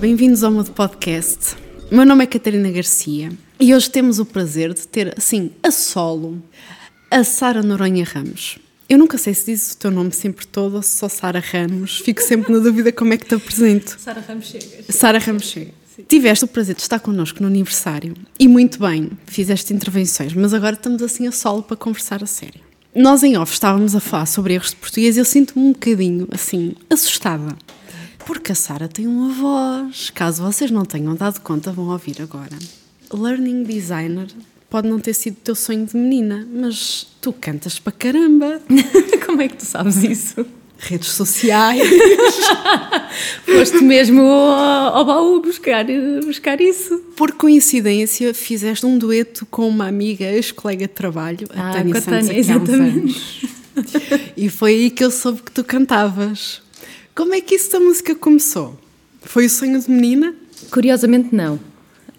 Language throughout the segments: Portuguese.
Bem-vindos ao meu podcast. O meu nome é Catarina Garcia e hoje temos o prazer de ter, assim, a solo, a Sara Noronha Ramos. Eu nunca sei se diz o teu nome sempre todo ou se só Sara Ramos. Fico sempre na dúvida como é que te apresento. Sara Ramos chega. Sara Ramos chega. Tiveste o prazer de estar connosco no aniversário e muito bem, fizeste intervenções, mas agora estamos assim a solo para conversar a sério. Nós em off estávamos a falar sobre erros de português e eu sinto-me um bocadinho assim, assustada. Porque a Sara tem uma voz. Caso vocês não tenham dado conta, vão ouvir agora. Learning designer pode não ter sido o teu sonho de menina, mas tu cantas para caramba. Como é que tu sabes isso? Redes sociais. Foste mesmo ao, ao baú buscar, buscar isso. Por coincidência, fizeste um dueto com uma amiga, ex-colega de trabalho, a Ah, Tânia Santos, Tânia, exatamente. E foi aí que eu soube que tu cantavas. Como é que da música começou? Foi o sonho de menina? Curiosamente, não.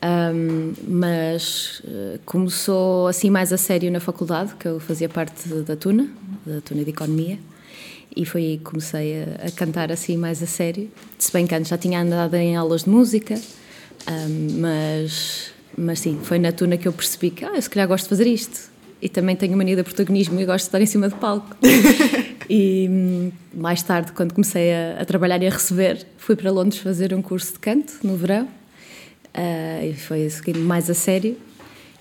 Ahm, mas eh, começou assim mais a sério na faculdade, que eu fazia parte da Tuna, da Tuna de Economia, e foi aí que comecei a, a cantar assim mais a sério. Se bem que antes já tinha andado em aulas de música, ahm, mas, mas sim, foi na Tuna que eu percebi que ah, eu se calhar gosto de fazer isto. E também tenho mania de protagonismo e gosto de estar em cima do palco. e hum, mais tarde, quando comecei a, a trabalhar e a receber, fui para Londres fazer um curso de canto no verão. Ah, e foi a seguir mais a sério.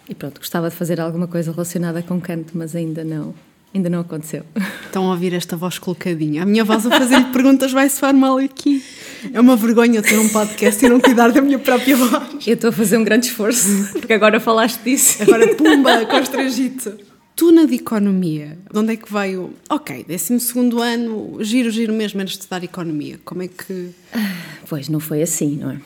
E pronto, gostava de fazer alguma coisa relacionada com canto, mas ainda não, ainda não aconteceu. Estão a ouvir esta voz colocadinha. A minha voz a fazer perguntas vai soar mal aqui. É uma vergonha ter um podcast e não cuidar da minha própria voz. Eu estou a fazer um grande esforço, porque agora falaste disso. Agora, pumba, constrangito. Tu na de economia, de onde é que veio? Ok, 12 ano, giro, giro mesmo era estudar economia. Como é que. Pois, não foi assim, não é?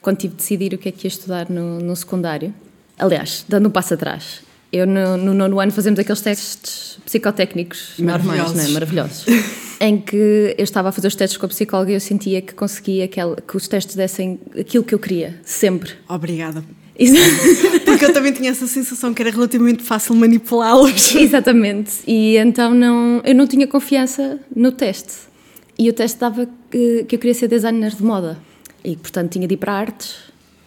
Quando tive de decidir o que é que ia estudar no, no secundário, aliás, dando um passo atrás, eu no, no nono ano fazemos aqueles testes psicotécnicos normais, não é? Maravilhosos. Em que eu estava a fazer os testes com a psicóloga e eu sentia que conseguia aquele, que os testes dessem aquilo que eu queria, sempre. Obrigada. Porque eu também tinha essa sensação que era relativamente fácil manipulá-los. Exatamente. E então não, eu não tinha confiança no teste. E o teste dava que, que eu queria ser designer de moda. E, portanto, tinha de ir para artes,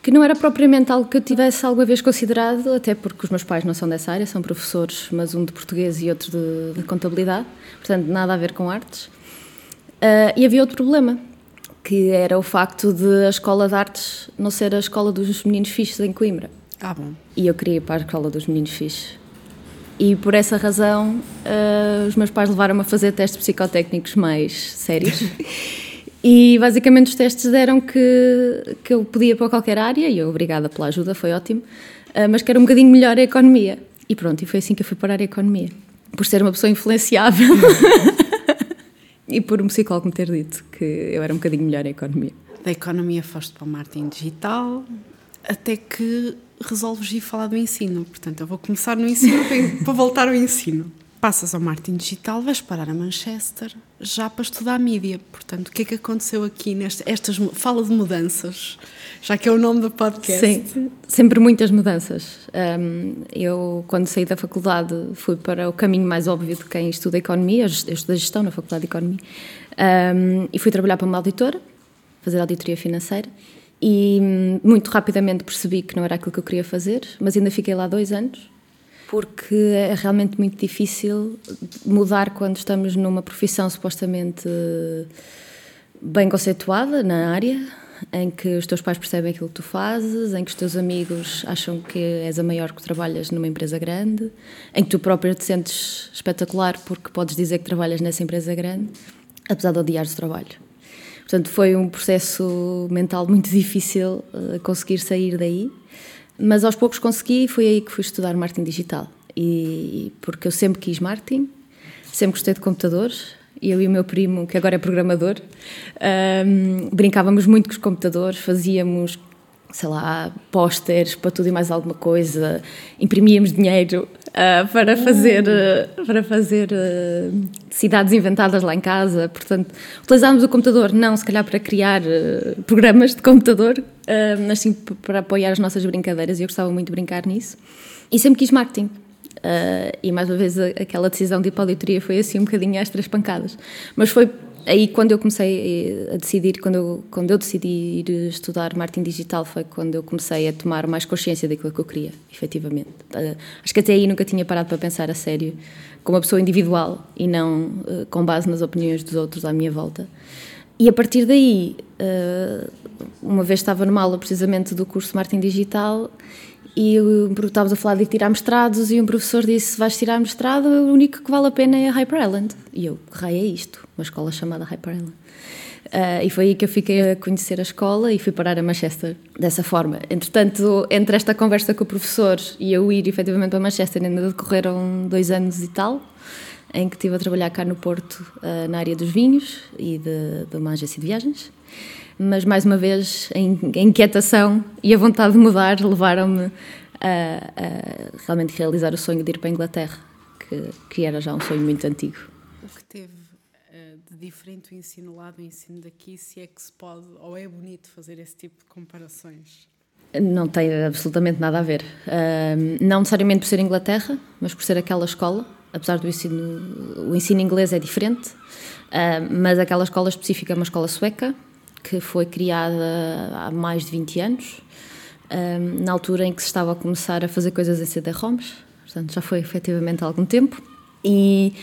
que não era propriamente algo que eu tivesse alguma vez considerado, até porque os meus pais não são dessa área, são professores, mas um de português e outro de, de contabilidade. Portanto, nada a ver com artes. Ah, e havia outro problema, que era o facto de a escola de artes não ser a escola dos meninos fixos em Coimbra. Ah, bom. E eu queria ir para a escola dos meninos fixes. E por essa razão, ah, os meus pais levaram-me a fazer testes psicotécnicos mais sérios. e basicamente os testes deram que, que eu podia para qualquer área, e eu, obrigada pela ajuda, foi ótimo, ah, mas que era um bocadinho melhor a economia. E pronto, e foi assim que eu fui parar a economia. Por ser uma pessoa influenciável. e por um psicólogo me ter dito que eu era um bocadinho melhor a economia. Da economia foste para o marketing digital, até que resolves ir falar do ensino. Portanto, eu vou começar no ensino para- voltar ao ensino. Passas ao marketing digital, vais parar a Manchester já para estudar mídia. Portanto, o que é que aconteceu aqui neste, estas mu- fala de mudanças, já que é o nome do podcast. Sim, sempre muitas mudanças. Eu, quando saí da faculdade, fui para o caminho mais óbvio de quem estuda economia. Eu estudei gestão na Faculdade de Economia. E fui trabalhar para uma auditora, fazer auditoria financeira. E hum, muito rapidamente percebi que não era aquilo que eu queria fazer, mas ainda fiquei lá dois anos. Porque é realmente muito difícil mudar quando estamos numa profissão supostamente bem conceituada na área, em que os teus pais percebem aquilo que tu fazes, em que os teus amigos acham que és a maior que trabalhas numa empresa grande, em que tu própria te sentes espetacular porque podes dizer que trabalhas nessa empresa grande, apesar de odiares o trabalho. Portanto, foi um processo mental muito difícil eh, conseguir sair daí, mas aos poucos consegui e foi aí que fui estudar marketing digital. E porque eu sempre quis marketing, sempre gostei de computadores. Eu e o meu primo, que agora é programador, ahm, brincávamos muito com os computadores, fazíamos, sei lá, pósteres para tudo e mais alguma coisa, imprimíamos dinheiro ah, para fazer, ah, para fazer ah, cidades inventadas lá em casa. Portanto, utilizávamos o computador não se calhar para criar programas de computador, mas sim para apoiar as nossas brincadeiras e eu gostava muito de brincar nisso. E sempre quis marketing. Ah, e mais uma vez aquela decisão de ir para a auditoria foi assim um bocadinho às três pancadas. Mas foi aí quando eu comecei a decidir, quando eu, quando eu decidi ir estudar marketing digital, foi quando eu comecei a tomar mais consciência daquilo que eu queria, efetivamente. Uh, acho que até aí nunca tinha parado para pensar a sério, como uma pessoa individual e não uh, com base nas opiniões dos outros à minha volta. E a partir daí, uh, uma vez estava numa aula precisamente do curso de marketing digital e estávamos a falar de tirar mestrados e um professor disse: Vais tirar mestrado, o único que vale a pena é a Hyper Island. E eu, que raio é isto? Uma escola chamada Hyper Island. Uh, e foi aí que eu fiquei a conhecer a escola e fui parar a Manchester dessa forma. Entretanto, entre esta conversa com o professor e eu ir efetivamente para Manchester, ainda decorreram dois anos e tal, em que estive a trabalhar cá no Porto, uh, na área dos vinhos e de, de uma agência de viagens mas mais uma vez a inquietação e a vontade de mudar levaram-me a, a, realmente realizar o sonho de ir para a Inglaterra, que, que era já um sonho muito antigo. O que teve uh, de diferente o ensino lá do ensino daqui, se é que se pode ou é bonito fazer esse tipo de comparações? Não tem absolutamente nada a ver. Não necessariamente por ser Inglaterra, mas por ser aquela escola. Apesar do ensino, o ensino inglês é diferente, mas aquela escola específica é uma escola sueca, que foi criada há mais de 20 anos, um, na altura em que se estava a começar a fazer coisas em CD-ROMs, portanto já foi efetivamente há algum tempo. E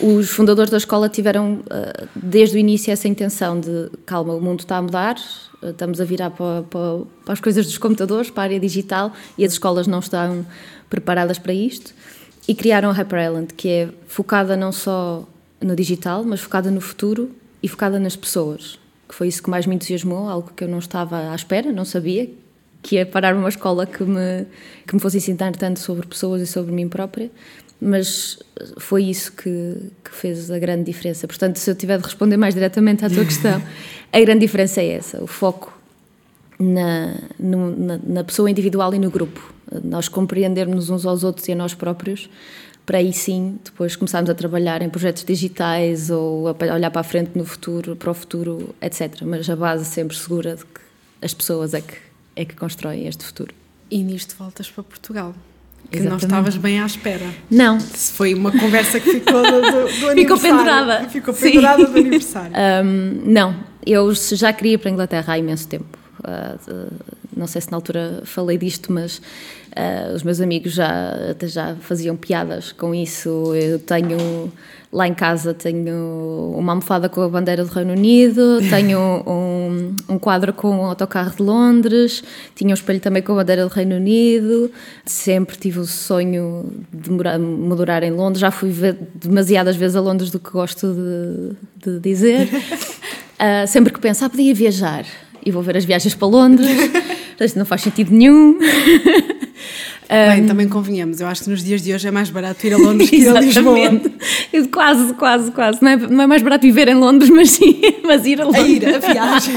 os fundadores da escola tiveram uh, desde o início essa intenção de calma, o mundo está a mudar, uh, estamos a virar para, para, para, as coisas dos computadores, para a área digital e as escolas não estão preparadas para isto. E criaram a Hyper Island, que é focada não só no digital, mas focada no futuro e focada nas pessoas que foi isso que mais me entusiasmou, algo que eu não estava à espera, não sabia, que ia parar uma escola que me, que me fosse ensinar tanto sobre pessoas e sobre mim própria, mas foi isso que, que fez a grande diferença. Portanto, se eu tiver de responder mais diretamente à tua questão, a grande diferença é essa, o foco na, no, na, na pessoa individual e no grupo. Nós compreendermos uns aos outros e a nós próprios para aí sim depois começarmos a trabalhar em projetos digitais ou a olhar para a frente no futuro, para o futuro, etc. Mas a base sempre segura de que as pessoas é que, é que constroem este futuro. E nisto voltas para Portugal. Que Exatamente. não estavas bem à espera. Não. Se foi uma conversa que ficou do, do, ficou. Pendurada. Ficou pendurada Sim. do aniversário. Um, não, eu já queria ir para a Inglaterra há imenso tempo. Uh, não sei se na altura falei disto, mas Uh, os meus amigos já, até já faziam piadas com isso. Eu tenho lá em casa tenho uma almofada com a bandeira do Reino Unido, tenho um, um quadro com o autocarro de Londres, tinha um espelho também com a bandeira do Reino Unido. Sempre tive o sonho de morar, morar em Londres. Já fui ver demasiadas vezes a Londres do que gosto de, de dizer. Uh, sempre que penso, ah, podia viajar e vou ver as viagens para Londres, isto não faz sentido nenhum. Bem, também convenhamos, eu acho que nos dias de hoje é mais barato ir a Londres que ir a Lisboa. quase, quase, quase. Não é, não é, mais barato viver em Londres, mas sim, mas ir a Londres. A ir, a viagem.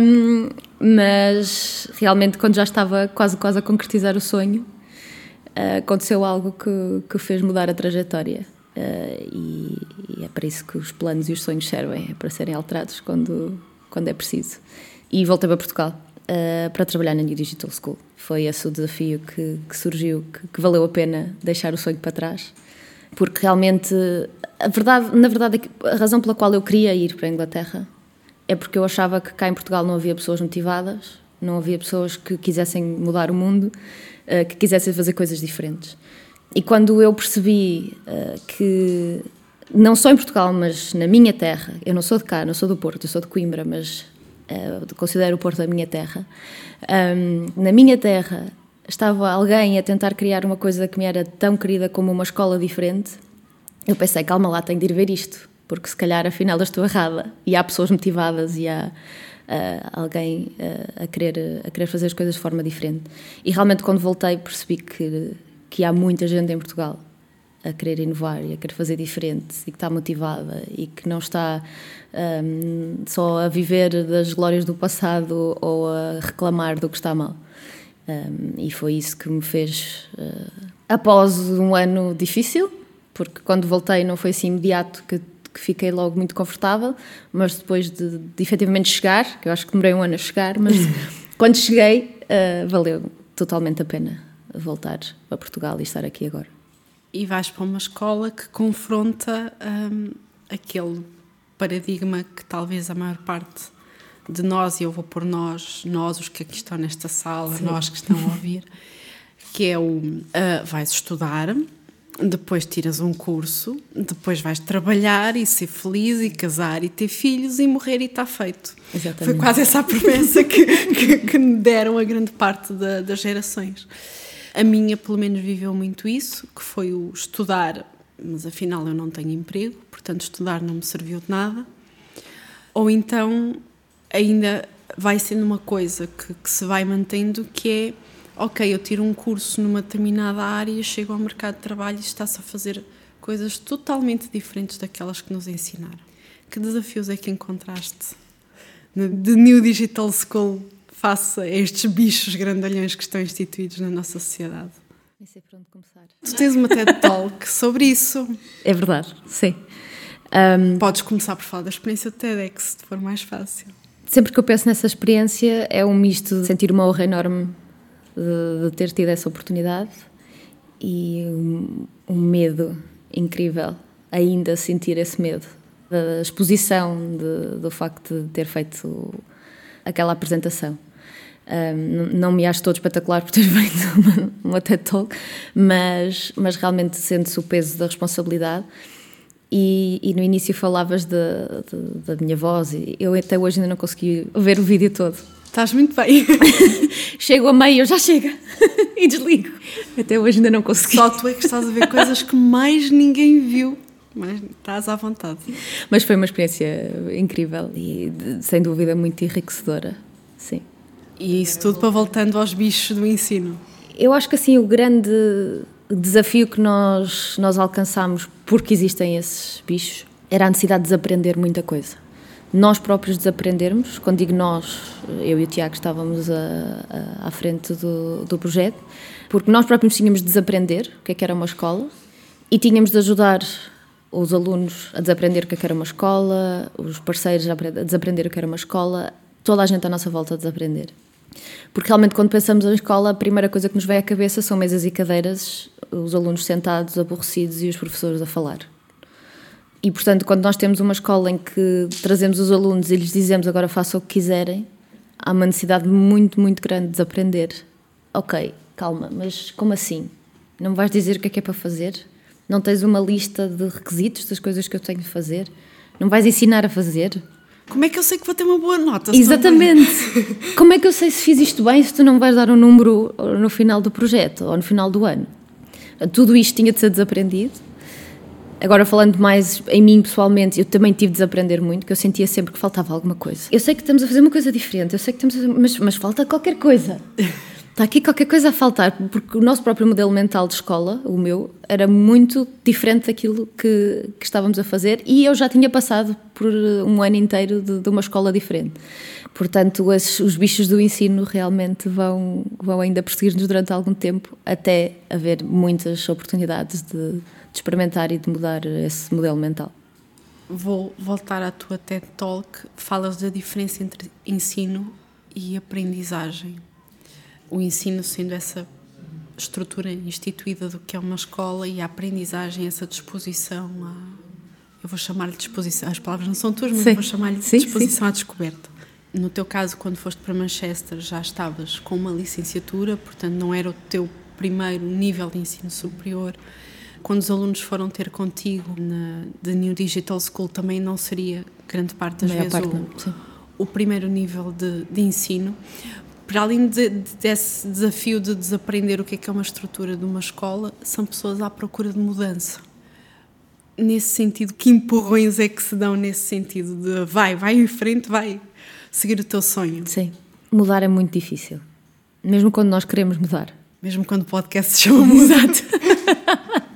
um, mas realmente, quando já estava quase, quase a concretizar o sonho, uh, aconteceu algo que, que fez mudar a trajetória. Uh, e, e, é para isso que os planos e os sonhos servem, é para serem alterados quando, quando é preciso. E voltei para Portugal uh, para trabalhar na New Digital School. Foi esse o desafio que, que surgiu, que, que, valeu a pena deixar o sonho para trás, porque realmente, a verdade, na verdade, é a razão pela qual eu queria ir para a Inglaterra é porque eu achava que cá em Portugal não havia pessoas motivadas, não havia pessoas que quisessem mudar o mundo, uh, que quisessem fazer coisas diferentes. E quando eu percebi uh, que não só em Portugal, mas na minha terra, eu não sou de cá, não sou do Porto, eu sou de Coimbra, mas uh, considero o Porto a minha terra. Um, na minha terra estava alguém a tentar criar uma coisa que me era tão querida como uma escola diferente. Eu pensei, calma lá, tenho de ir ver isto, porque se calhar afinal eu estou errada. E há pessoas motivadas e há uh, alguém uh, a, querer, a querer fazer as coisas de forma diferente. E realmente, quando voltei, percebi que, que há muita gente em Portugal a querer inovar e a querer fazer diferente e que está motivada e que não está um, só a viver das glórias do passado ou a reclamar do que está mal. Um, e foi isso que me fez, uh, após um ano difícil, porque quando voltei não foi assim imediato que, que fiquei logo muito confortável, mas depois de, de efetivamente chegar, que eu acho que demorei um ano a chegar, mas quando cheguei, uh, valeu totalmente a pena voltar para Portugal e estar aqui agora e vais para uma escola que confronta um, aquele paradigma que talvez a maior parte de nós, e eu vou por nós, nós os que aqui estão nesta sala, Sim. nós que estão a ouvir, que é o uh, vais estudar, depois tiras um curso, depois vais trabalhar e ser feliz e casar e ter filhos e morrer e está feito. Exatamente. Foi quase essa a promessa que, que, que me deram a grande parte da, das gerações. A minha, pelo menos, viveu muito isso, que foi o estudar, mas afinal eu não tenho emprego, portanto estudar não me serviu de nada. Ou então ainda vai sendo uma coisa que, que se vai mantendo, que é ok, eu tiro um curso numa determinada área, chego ao mercado de trabalho e está-se a fazer coisas totalmente diferentes daquelas que nos ensinaram. Que desafios é que encontraste de New Digital School face a estes bichos grandalhões que estão instituídos na nossa sociedade? Nem sei por onde começar. Tu tens uma TED Talk sobre isso. É verdade, sim. Um, Podes começar por falar da experiência do TEDx, se for mais fácil. Sempre que eu penso nessa experiência, é um misto de sentir uma honra enorme de, de ter tido essa oportunidade e um, um, medo incrível ainda sentir esse medo da exposição de, do facto de ter feito aquela apresentação. Um, não me acho todo espetacular por ter feito uma, uma TED Talk, mas, mas realmente sente-se o peso da responsabilidade. E, e, no início falavas de, de, da minha voz, e eu até hoje ainda não consegui ver o vídeo todo. Estás muito bem. Chego a meio, já chega. e desligo. Até hoje ainda não consegui. Só tu é que estás a ver coisas que mais ninguém viu. Mas estás à vontade. Mas foi uma experiência incrível e, sem dúvida, muito enriquecedora. Sim. E isso tudo para voltando aos bichos do ensino. Eu acho que assim o grande desafio que nós, nós alcançámos porque existem esses bichos era a necessidade de desaprender muita coisa nós próprios desaprendermos. Quando digo nós, eu e o Tiago estávamos a, a, à frente do, do projeto, porque nós próprios tínhamos de desaprender o que é que era uma escola e tínhamos de ajudar os alunos a desaprender o que é que era uma escola, os parceiros a desaprender o que era uma escola, toda a gente à nossa volta a desaprender. Porque realmente, quando pensamos em escola, a primeira coisa que nos vem à cabeça são mesas e cadeiras, os alunos sentados, aborrecidos e os professores a falar. E, portanto, quando nós temos uma escola em que trazemos os alunos e lhes dizemos agora façam o que quiserem, há uma necessidade muito, muito grande de desaprender. Ok, calma, mas como assim? Não me vais dizer o que é que é para fazer? Não tens uma lista de requisitos das coisas que eu tenho de fazer? Não vais ensinar a fazer? Como é que eu sei que vou ter uma boa nota? Exatamente. Como é que eu sei se fiz isto bem se tu não vais dar um número no final do projeto ou no final do ano? Tudo isto tinha de ser desaprendido Agora, falando mais em mim pessoalmente, eu também tive de desaprender muito, que eu sentia sempre que faltava alguma coisa. Eu sei que estamos a fazer uma coisa diferente, eu sei que estamos a... mas, mas falta qualquer coisa. Está aqui qualquer coisa a faltar, porque o nosso próprio modelo mental de escola, o meu, era muito diferente daquilo que, que estávamos a fazer e eu já tinha passado por um ano inteiro de, de uma escola diferente. Portanto, os bichos do ensino realmente vão, vão ainda perseguir-nos durante algum tempo, até haver muitas oportunidades de de experimentar e de mudar esse modelo mental. Vou voltar à tua TED Talk. Falas da diferença entre ensino e aprendizagem. O ensino sendo essa estrutura instituída do que é uma escola e a aprendizagem, essa disposição a. Eu vou chamar-lhe disposição, as palavras não são tuas, mas sim. vou chamar-lhe disposição sim. à descoberta. No teu caso, quando foste para Manchester, já estavas com uma licenciatura, portanto, não era o teu primeiro nível de ensino superior quando os alunos foram ter contigo na The New Digital School também não seria grande parte das vezes parte, o, o, primeiro nível de, de ensino. Para além de, de, desse desafio de desaprender o que é, que é uma estrutura de uma escola, são pessoas à procura de mudança. Nesse sentido, que empurrões é que se dão nesse sentido de vai, vai em frente, vai seguir o teu sonho? Sim, mudar é muito difícil, mesmo quando nós queremos mudar. Mesmo quando o podcast se chama Exato.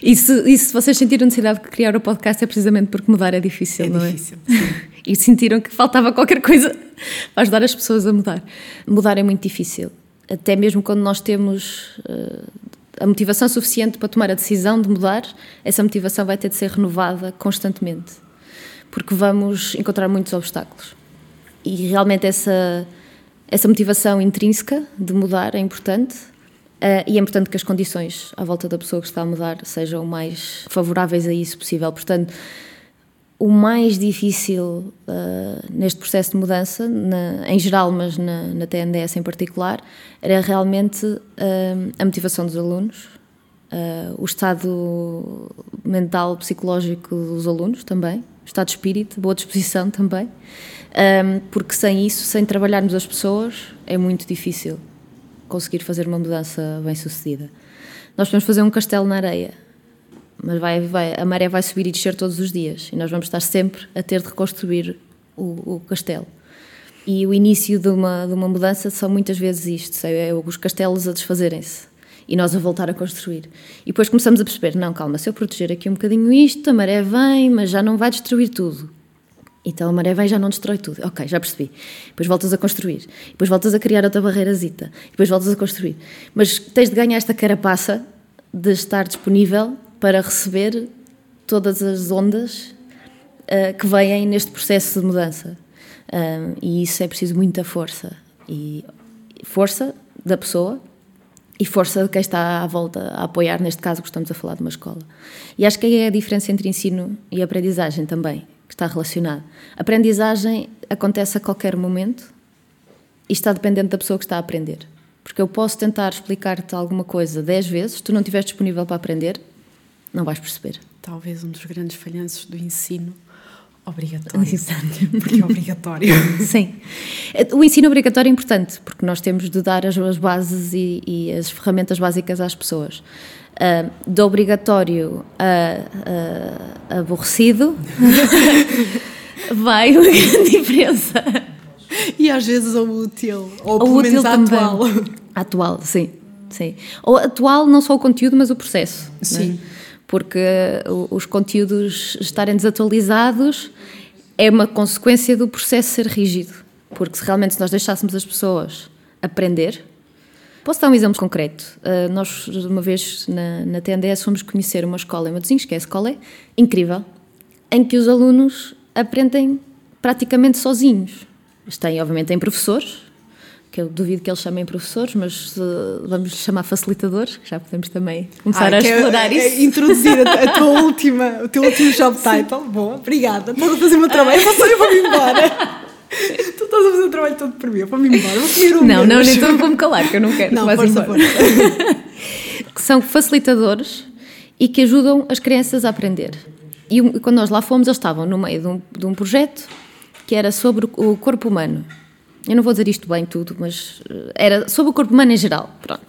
E se, e se vocês sentiram necessidade de criar o podcast é precisamente porque mudar é difícil, é não é? Difícil. E sentiram que faltava qualquer coisa para ajudar as pessoas a mudar. Mudar é muito difícil. Até mesmo quando nós temos uh, a motivação suficiente para tomar a decisão de mudar, essa motivação vai ter de ser renovada constantemente. Porque vamos encontrar muitos obstáculos. E realmente essa, essa motivação intrínseca de mudar é importante Uh, e é importante que as condições à volta da pessoa que está a mudar sejam o mais favoráveis a isso possível. Portanto, o mais difícil uh, neste processo de mudança, na, em geral, mas na, na, TNDS em particular, era realmente uh, a motivação dos alunos, uh, o estado mental, psicológico dos alunos também, o estado de espírito, boa disposição também, um, porque sem isso, sem trabalharmos as pessoas, é muito difícil conseguir fazer uma mudança bem sucedida. Nós podemos fazer um castelo na areia, mas vai, vai, a maré vai subir e descer todos os dias e nós vamos estar sempre a ter de reconstruir o, o castelo. E o início de uma, de uma mudança são muitas vezes isto: é, é os castelos a desfazerem-se e nós a voltar a construir. E depois começamos a perceber: não, calma, se eu proteger aqui um bocadinho isto, a maré vem, mas já não vai destruir tudo. Então a maré vem já não destrói tudo. Ok, já percebi. Depois voltas a construir. Depois voltas a criar outra barreirazita. Depois voltas a construir. Mas tens de ganhar esta carapaça de estar disponível para receber todas as ondas uh, que vêm neste processo de mudança. Um, e isso é preciso muita força. E força da pessoa e força de quem está à volta a apoiar, neste caso, que estamos a falar de uma escola. E acho que aí é a diferença entre ensino e aprendizagem também, que está relacionado. Aprendizagem acontece a qualquer momento e está dependente da pessoa que está a aprender. Porque eu posso tentar explicar-te alguma coisa dez vezes, tu não estiveres disponível para aprender, não vais perceber. Talvez um dos grandes falhanços do ensino obrigatório. Exato. Porque é obrigatório. Sim. O ensino obrigatório é importante, porque nós temos de dar as, as bases e, e, as ferramentas básicas às pessoas. Uh, do obrigatório a, a, aborrecido vai uma grande diferença. E às vezes ao útil, ou pelo menos atual. Atual, sim. sim. Ou atual não só o conteúdo, mas o processo. É? Sim. É? Porque os conteúdos estarem desatualizados é uma consequência do processo ser rígido. Porque se realmente nós deixássemos as pessoas aprender. Posso dar um exemplo concreto. Uh, nós, uma vez na, na TNDS, fomos conhecer uma escola em Matosinhos, que é a escola incrível, em que os alunos aprendem praticamente sozinhos. Têm, obviamente, têm professores, que eu duvido que eles chamem professores, mas uh, vamos chamar facilitadores, já podemos também começar a é explorar é, isso. É introduzir a, a, tua última, o teu último job title. Bom, obrigada. Estás a fazer o meu trabalho, eu vou vou-me embora. tu estás a fazer o trabalho todo por mim, eu vou-me embora, vou comer um Não, não, nem estou a me calar, que eu não quero. Não, força, embora. força. que são facilitadores e que ajudam as crianças a aprender. E quando nós lá fomos, eles estavam no meio de um, de um projeto que era sobre o corpo humano eu não vou dizer isto bem tudo, mas eh, era sobre o corpo humano em geral. Pronto.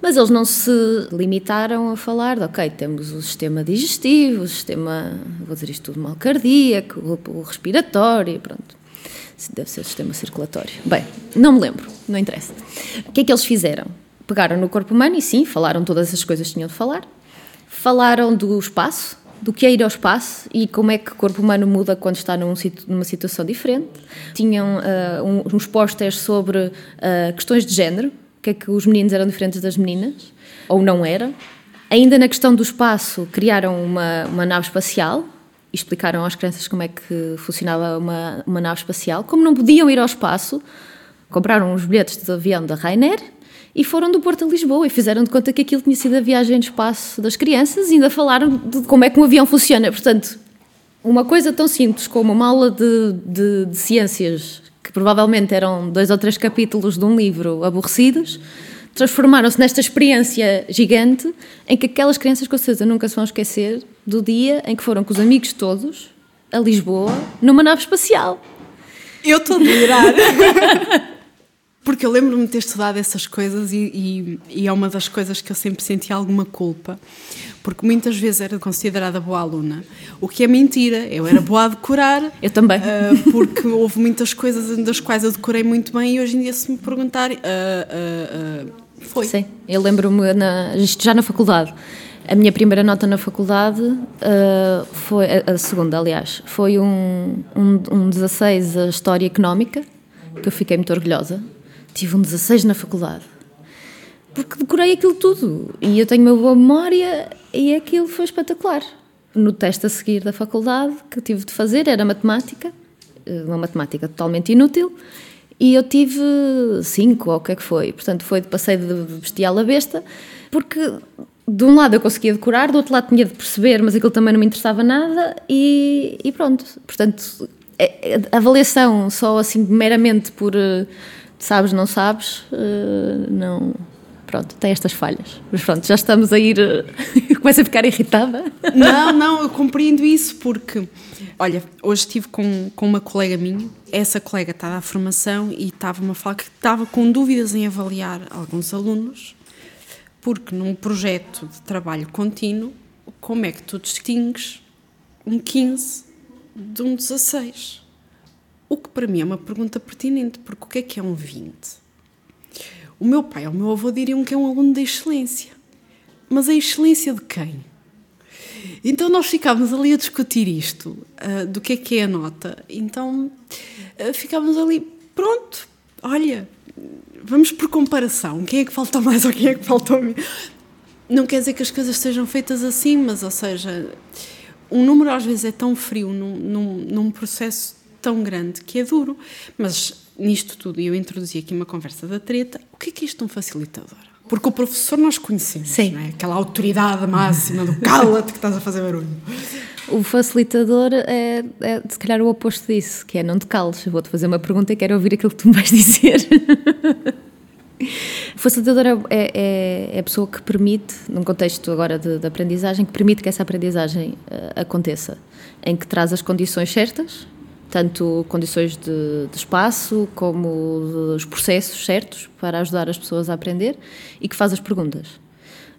Mas eles não se limitaram a falar de, ok, temos o sistema digestivo, o sistema, vou dizer isto tudo, mal cardíaco, o, respiratório, pronto. Deve ser o sistema circulatório. Bem, não me lembro, não interessa. O que é que eles fizeram? Pegaram no corpo humano e sim, falaram todas as coisas que tinham de falar. Falaram do espaço, do que é ir ao espaço e como é que o corpo humano muda quando está num, numa situação diferente. Tinham uh, uns pósteres sobre uh, questões de género, que é que os meninos eram diferentes das meninas, ou não eram. Ainda na questão do espaço, criaram uma, uma nave espacial e explicaram às crianças como é que funcionava uma, uma nave espacial. Como não podiam ir ao espaço, compraram os bilhetes de avião da Ryanair e foram do Porto a Lisboa e fizeram de conta que aquilo tinha sido a viagem de espaço das crianças e ainda falaram de como é que um avião funciona. Portanto, uma coisa tão simples como uma aula de, de, de ciências, que provavelmente eram dois ou três capítulos de um livro aborrecidos, transformaram-se nesta experiência gigante em que aquelas crianças, com certeza, nunca se vão esquecer do dia em que foram com os amigos todos a Lisboa numa nave espacial. Eu estou a delirar. Porque eu lembro-me de ter estudado essas coisas e, e, e, é uma das coisas que eu sempre senti alguma culpa, porque muitas vezes era considerada boa aluna, o que é mentira. Eu era boa a decorar. eu também. Uh, porque houve muitas coisas das quais eu decorei muito bem e hoje em dia, se me perguntarem. Uh, uh, foi. Sim, eu lembro-me já na faculdade. A minha primeira nota na faculdade uh, foi, a, segunda, aliás, foi um, um, um 16 a História Económica, que eu fiquei muito orgulhosa tive um 16 na faculdade. Porque decorei aquilo tudo. E eu tenho uma boa memória e aquilo foi espetacular. No teste a seguir da faculdade, que tive de fazer, era matemática, eh, uma matemática totalmente inútil, e eu tive 5 ou o que é que foi. Portanto, foi de passeio de bestial a besta, porque de um lado eu conseguia decorar, do outro lado tinha de perceber, mas aquilo também não me interessava nada e, e pronto. Portanto, é, é, a avaliação só assim meramente por uh, sabes, não sabes, uh, não. Pronto, tem estas falhas. Mas pronto, já estamos a ir. Uh, começo a ficar irritada. Não, não, eu compreendo isso porque. Olha, hoje estive com, com uma colega minha, essa colega estava à formação e estava-me a falar que estava com dúvidas em avaliar alguns alunos porque num projeto de trabalho contínuo, como é que tu distingues um 15 de um 16? O que para mim é uma pergunta pertinente, porque o que é que é um 20? O meu pai ou o meu avô diriam que é um aluno de excelência. Mas a excelência de quem? Então nós ficámos ali a discutir isto, uh, do que é que é a nota. Então uh, ali, pronto, olha, vamos por comparação. Quem é que faltou mais ou quem é que faltou menos? Não quer dizer que as coisas sejam feitas assim, mas, ou seja, um número às vezes é tão frio num, num, num processo tão grande que é duro. Mas nisto tudo, e eu introduzi aqui uma conversa da treta, o que é que é isto um facilitador? Porque o professor nós conhecemos, Sim. não é? Aquela autoridade máxima do cala-te que estás a fazer barulho. O facilitador é, é, se calhar, o oposto disso, que é não te cales. Vou-te fazer uma pergunta e quero ouvir aquilo que tu me vais dizer. o facilitador é, é, é, é, a pessoa que permite, num contexto agora de, de aprendizagem, que permite que essa aprendizagem uh, aconteça, em que traz as condições certas, tanto condições de, de espaço como os processos certos para ajudar as pessoas a aprender e que faz as perguntas.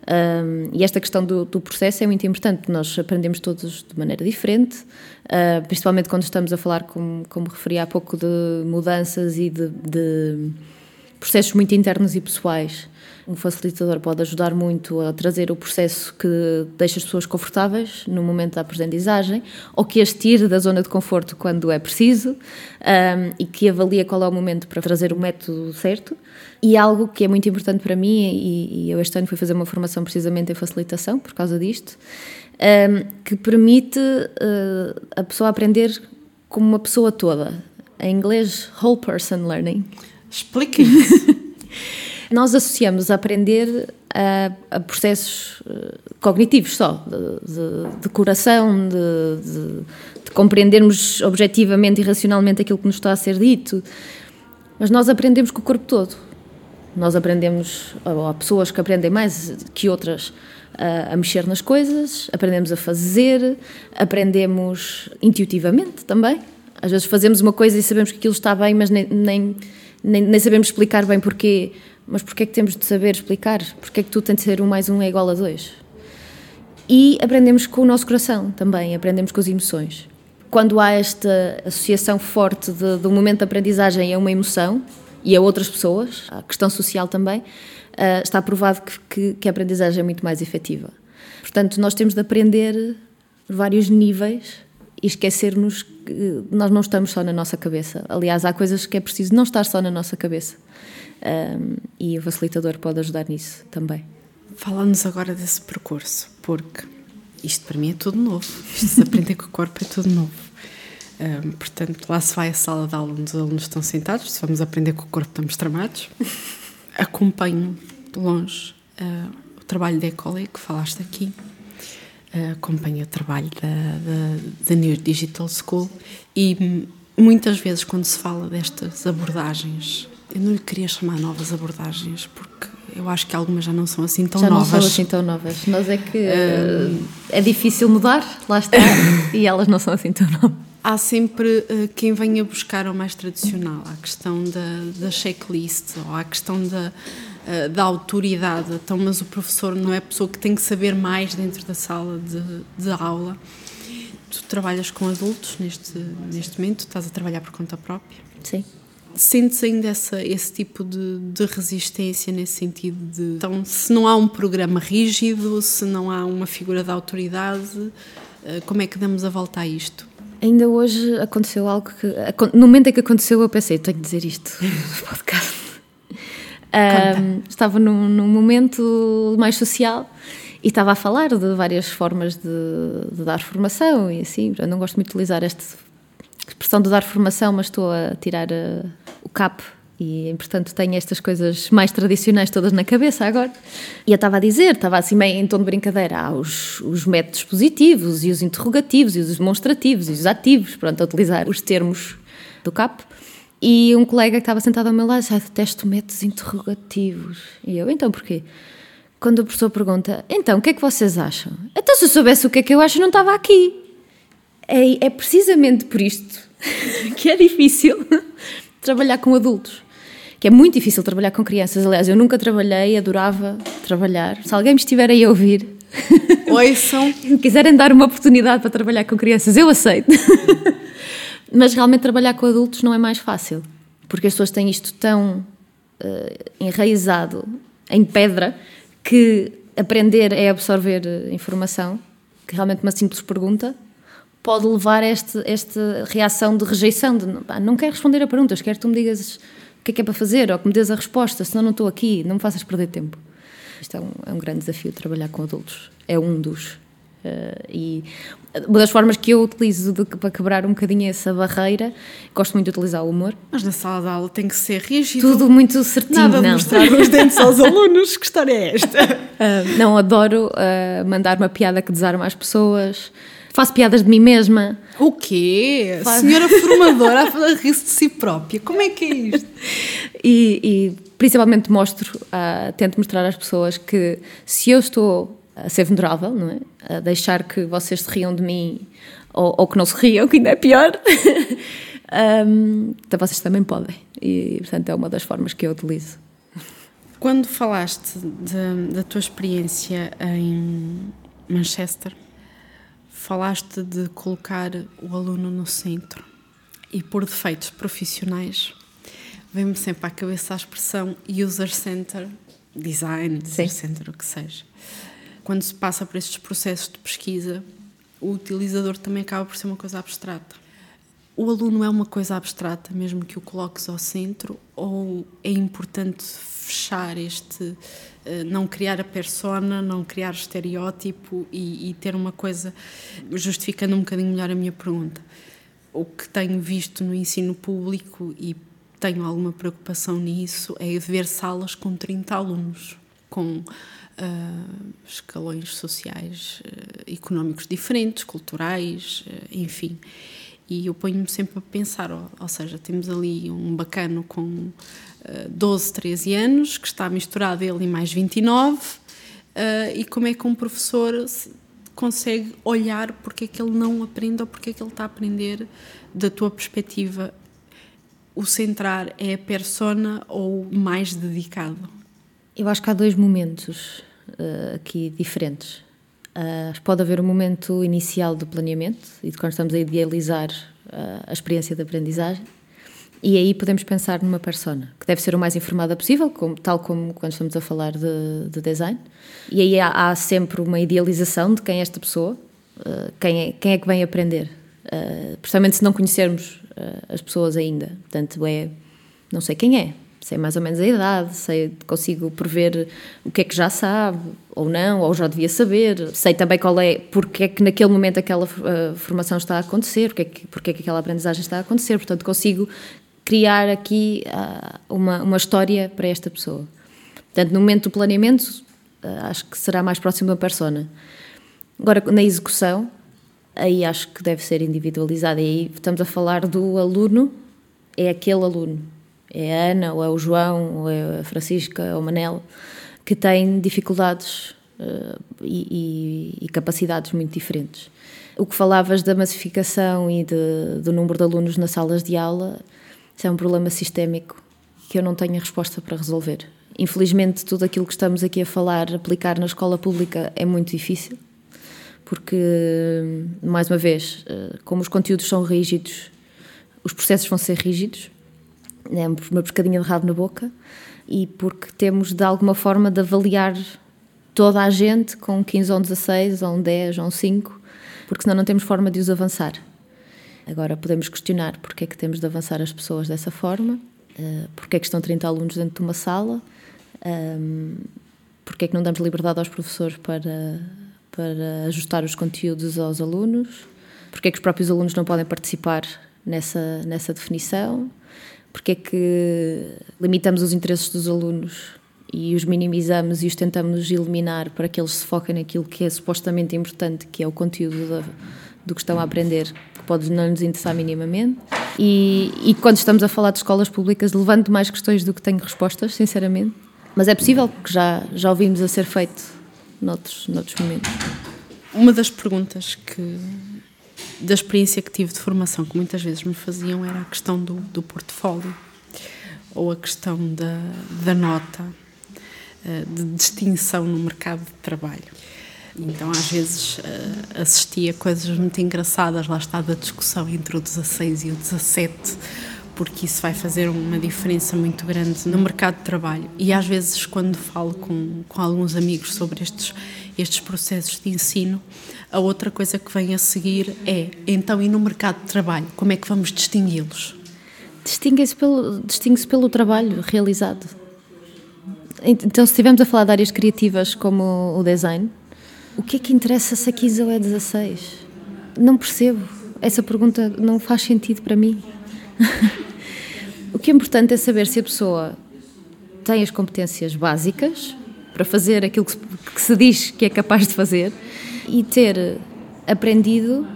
Um, e esta questão do, do, processo é muito importante, nós aprendemos todos de maneira diferente, uh, principalmente quando estamos a falar, como, como referi há pouco, de mudanças e de, de processos muito internos e pessoais. Um facilitador pode ajudar muito a trazer o processo que deixa as pessoas confortáveis no momento da aprendizagem ou que as tire da zona de conforto quando é preciso um, e que avalia qual é o momento para trazer o método certo. E algo que é muito importante para mim, e, e eu este ano fui fazer uma formação precisamente em facilitação por causa disto, um, que permite uh, a pessoa aprender como uma pessoa toda. Em inglês, whole person learning. Explique isso. Nós associamos a aprender a, a processos uh, cognitivos só, de, de, de coração, de, de, de, compreendermos objetivamente e racionalmente aquilo que nos está a ser dito, mas nós aprendemos com o corpo todo. Nós aprendemos, ou há pessoas que aprendem mais que outras a, a mexer nas coisas, aprendemos a fazer, aprendemos intuitivamente também. Às vezes fazemos uma coisa e sabemos que aquilo está bem, mas nem, nem, nem, nem sabemos explicar bem porquê mas porquê é que temos de saber explicar? Porquê é que tu tens de ser um mais um é igual a dois? E aprendemos com o nosso coração também, aprendemos com as emoções. Quando há esta associação forte de, do momento de aprendizagem a uma emoção e a outras pessoas, a questão social também, uh, está provado que, que, que a aprendizagem é muito mais efetiva. Portanto, nós temos de aprender vários níveis e esquecermos que nós não estamos só na nossa cabeça. Aliás, há coisas que é preciso não estar só na nossa cabeça. Um, e o facilitador pode ajudar nisso também. Fala-nos agora desse percurso, porque isto para mim é tudo novo. Isto de aprender com o corpo é tudo novo. Um, portanto, lá se vai a sala de aula onde os alunos estão sentados, se vamos aprender com o corpo, estamos tramados. Acompanho de longe uh, o trabalho da Ecole que falaste aqui. Uh, acompanho o trabalho da, da, da New Digital School e muitas vezes, quando se fala destas abordagens eu não lhe queria chamar novas abordagens, porque eu acho que algumas já não são assim tão já novas. Já não são assim tão novas. Nós é que uh, é difícil mudar, lá está, e elas não são assim tão novas. Há sempre uh, quem venha buscar o mais tradicional, a questão da, da checklist, ou a questão da, uh, da autoridade. Então, mas o professor não é a pessoa que tem que saber mais dentro da sala de, de aula. Tu trabalhas com adultos neste, neste momento, estás a trabalhar por conta própria. Sim. Sentes ainda essa, esse tipo de, de, resistência nesse sentido de. Então, se não há um programa rígido, se não há uma figura de autoridade, eh, como é que damos a volta a isto? Ainda hoje aconteceu algo que. No momento em que aconteceu, eu pensei, tenho de dizer isto no podcast. Um, estava num, num, momento mais social e estava a falar de várias formas de, de dar formação e assim. Eu não gosto muito de utilizar esta expressão de dar formação, mas estou a tirar uh, o cap e portanto tenho estas coisas mais tradicionais todas na cabeça agora. E eu estava a dizer, estava assim meio em tom de brincadeira, há os, os métodos positivos e os interrogativos e os demonstrativos e os ativos, pronto, a utilizar os termos do CAP. E um colega que estava sentado ao meu lado disse, ah, detesto métodos interrogativos. E eu, então porquê? Quando o professor pergunta, então, o que é que vocês acham? Então, se eu soubesse o que é que eu acho, não estava aqui. É, é precisamente por isto que é difícil trabalhar com adultos que é muito difícil trabalhar com crianças. Aliás, eu nunca trabalhei, adorava trabalhar. Se alguém me estiver aí a ouvir, me quiserem dar uma oportunidade para trabalhar com crianças, eu aceito. Mas realmente trabalhar com adultos não é mais fácil, porque as pessoas têm isto tão uh, enraizado em pedra que aprender é absorver eh, informação, que realmente uma simples pergunta pode levar a este, esta reação de rejeição, de não quero responder a perguntas, quero que tu me digas o que é que é para fazer, ou que me dês a resposta, senão não estou aqui, não me faças perder tempo. Isto é um, é um grande desafio trabalhar com adultos, é um dos. Uh, e uma das formas que eu utilizo de, para quebrar um bocadinho essa barreira, gosto muito de utilizar o humor. Mas na sala de aula tem que ser rígido. Tudo muito certinho, Nada não. mostrar os dentes aos alunos. Que história é esta? Uh, não, adoro uh, mandar uma piada que desarma as pessoas. Faço piadas de mim mesma. O quê? Faz... Senhora formadora a rir-se de si própria. Como é que é isto? e, e principalmente mostro, uh, tento mostrar às pessoas que se eu estou a ser vulnerável, não é? A deixar que vocês se riam de mim ou, ou que não se riam, que ainda é pior. um, então vocês também podem. E, portanto, é uma das formas que eu utilizo. Quando falaste de, da tua experiência em Manchester, falaste de colocar o aluno no centro e por defeitos profissionais vem-me sempre à cabeça a expressão user center design, Sim. user center, o que seja. Quando se passa por estes processos de pesquisa, o utilizador também acaba por ser uma coisa abstrata. O aluno é uma coisa abstrata, mesmo que o coloques ao centro, ou é importante fechar este, não criar a persona, não criar estereótipo e, e ter uma coisa, justificando um bocadinho melhor a minha pergunta. O que tenho visto no ensino público e tenho alguma preocupação nisso é ver salas com 30 alunos, com uh, escalões sociais, uh, económicos diferentes, culturais, uh, enfim. E eu ponho-me sempre a pensar, ou, ou, seja, temos ali um bacano com 12, 13 anos, que está misturado ele e mais 29, uh, e como é que um professor consegue olhar porque é que ele não aprende ou porque é que ele está a aprender da tua perspectiva o centrar é a persona ou mais dedicado? Eu acho que há dois momentos uh, aqui diferentes. Uh, pode haver um momento inicial de planeamento e de quando estamos a idealizar uh, a experiência de aprendizagem, e aí podemos pensar numa persona, que deve ser o mais informada possível, como, tal como quando estamos a falar de, de design. E aí há, há, sempre uma idealização de quem é esta pessoa, uh, quem, é, quem é que vem aprender. Uh, precisamente se não conhecermos uh, as pessoas ainda. Portanto, é. Não sei quem é, sei mais ou menos a idade, sei, consigo prever o que é que já sabe, ou não, ou já devia saber, sei também qual é, porque é que naquele momento aquela uh, formação está a acontecer, porque é, que, porque é que aquela aprendizagem está a acontecer, portanto consigo criar aqui uh, uma, uma história para esta pessoa. Portanto, no momento do planeamento, uh, acho que será mais próximo da persona. Agora, na execução, aí acho que deve ser individualizada. E aí estamos a falar do aluno, é aquele aluno. É a Ana, ou é o João, ou é a Francisca, ou o Manel, que tem dificuldades uh, e, e, e, capacidades muito diferentes. O que falavas da massificação e de, do número de alunos nas salas de aula, isso é um problema sistémico que eu não tenho a resposta para resolver. Infelizmente, tudo aquilo que estamos aqui a falar, aplicar na escola pública é muito difícil porque, mais uma vez, eh, como os conteúdos são rígidos, os processos vão ser rígidos, é uma pescadinha de rabo na boca, e porque temos de alguma forma de avaliar toda a gente com 15 ou um 16, ou um 10, ou um 5, porque senão não temos forma de os avançar. Agora podemos questionar porque é que temos de avançar as pessoas dessa forma, eh, porque é que estão 30 alunos dentro de uma sala, ehm, porque é que não damos liberdade aos professores para para ajustar os conteúdos aos alunos, porque é que os próprios alunos não podem participar nessa, nessa definição, Porque é que limitamos os interesses dos alunos e os minimizamos e os tentamos eliminar para que eles se foquem naquilo que é supostamente importante, que é o conteúdo da, do que estão a aprender, que pode não nos interessar minimamente. E, e quando estamos a falar de escolas públicas, levanto mais questões do que tenho respostas, sinceramente. Mas é possível, porque já, já ouvimos a ser feito noutros, noutros momentos. Uma das perguntas que da experiência que tive de formação que muitas vezes me faziam era a questão do, do portfólio ou a questão da, da nota eh, de distinção no mercado de trabalho. Então, às vezes, eh, assistia coisas muito engraçadas, lá está, da discussão entre o 16 e o 17, porque isso vai fazer uma diferença muito grande no mercado de trabalho. E às vezes, quando falo com, com alguns amigos sobre estes, estes processos de ensino, a outra coisa que vem a seguir é: então, e no mercado de trabalho, como é que vamos distingui-los? Distingue-se pelo, distingue pelo trabalho realizado. Então, se estivermos a falar de áreas criativas como o design, o que é que interessa se a 15 ou é 16? Não percebo. Essa pergunta não faz sentido para mim. o que é importante é saber se a pessoa tem as competências básicas para fazer aquilo que se, que se diz que é capaz de fazer e ter aprendido